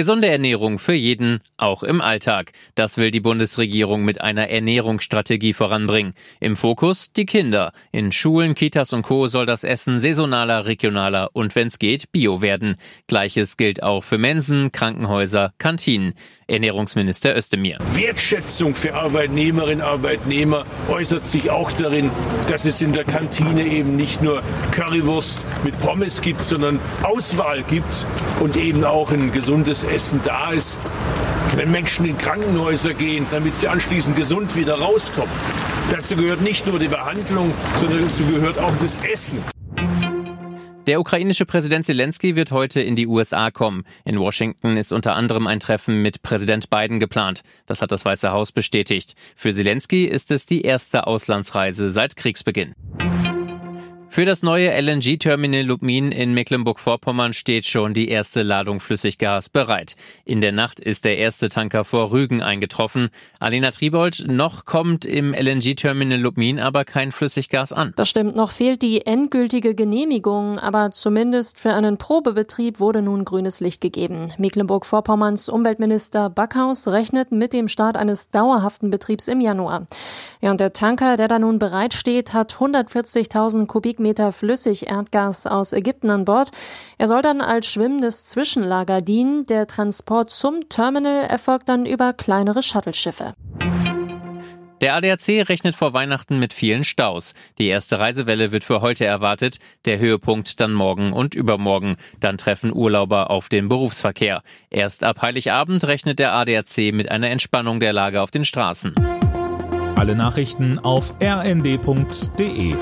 Gesunde Ernährung für jeden, auch im Alltag. Das will die Bundesregierung mit einer Ernährungsstrategie voranbringen. Im Fokus die Kinder. In Schulen, Kitas und Co. soll das Essen saisonaler, regionaler und, wenn es geht, bio werden. Gleiches gilt auch für Mensen, Krankenhäuser, Kantinen. Ernährungsminister Özdemir. Wertschätzung für Arbeitnehmerinnen und Arbeitnehmer äußert sich auch darin, dass es in der Kantine eben nicht nur Currywurst mit Pommes gibt, sondern Auswahl gibt und eben auch ein gesundes Essen da ist. Wenn Menschen in Krankenhäuser gehen, damit sie anschließend gesund wieder rauskommen. Dazu gehört nicht nur die Behandlung, sondern dazu gehört auch das Essen. Der ukrainische Präsident Zelensky wird heute in die USA kommen. In Washington ist unter anderem ein Treffen mit Präsident Biden geplant. Das hat das Weiße Haus bestätigt. Für Zelensky ist es die erste Auslandsreise seit Kriegsbeginn. Für das neue LNG-Terminal Lubmin in Mecklenburg-Vorpommern steht schon die erste Ladung Flüssiggas bereit. In der Nacht ist der erste Tanker vor Rügen eingetroffen. Alena Tribold, noch kommt im LNG-Terminal Lubmin aber kein Flüssiggas an. Das stimmt, noch fehlt die endgültige Genehmigung, aber zumindest für einen Probebetrieb wurde nun grünes Licht gegeben. Mecklenburg-Vorpommerns Umweltminister Backhaus rechnet mit dem Start eines dauerhaften Betriebs im Januar. Ja, und der Tanker, der da nun bereitsteht, hat 140.000 Kubik Kubikmeter Flüssigerdgas aus Ägypten an Bord. Er soll dann als schwimmendes Zwischenlager dienen. Der Transport zum Terminal erfolgt dann über kleinere Shuttle-Schiffe. Der ADAC rechnet vor Weihnachten mit vielen Staus. Die erste Reisewelle wird für heute erwartet, der Höhepunkt dann morgen und übermorgen. Dann treffen Urlauber auf den Berufsverkehr. Erst ab Heiligabend rechnet der ADAC mit einer Entspannung der Lage auf den Straßen. Alle Nachrichten auf rnd.de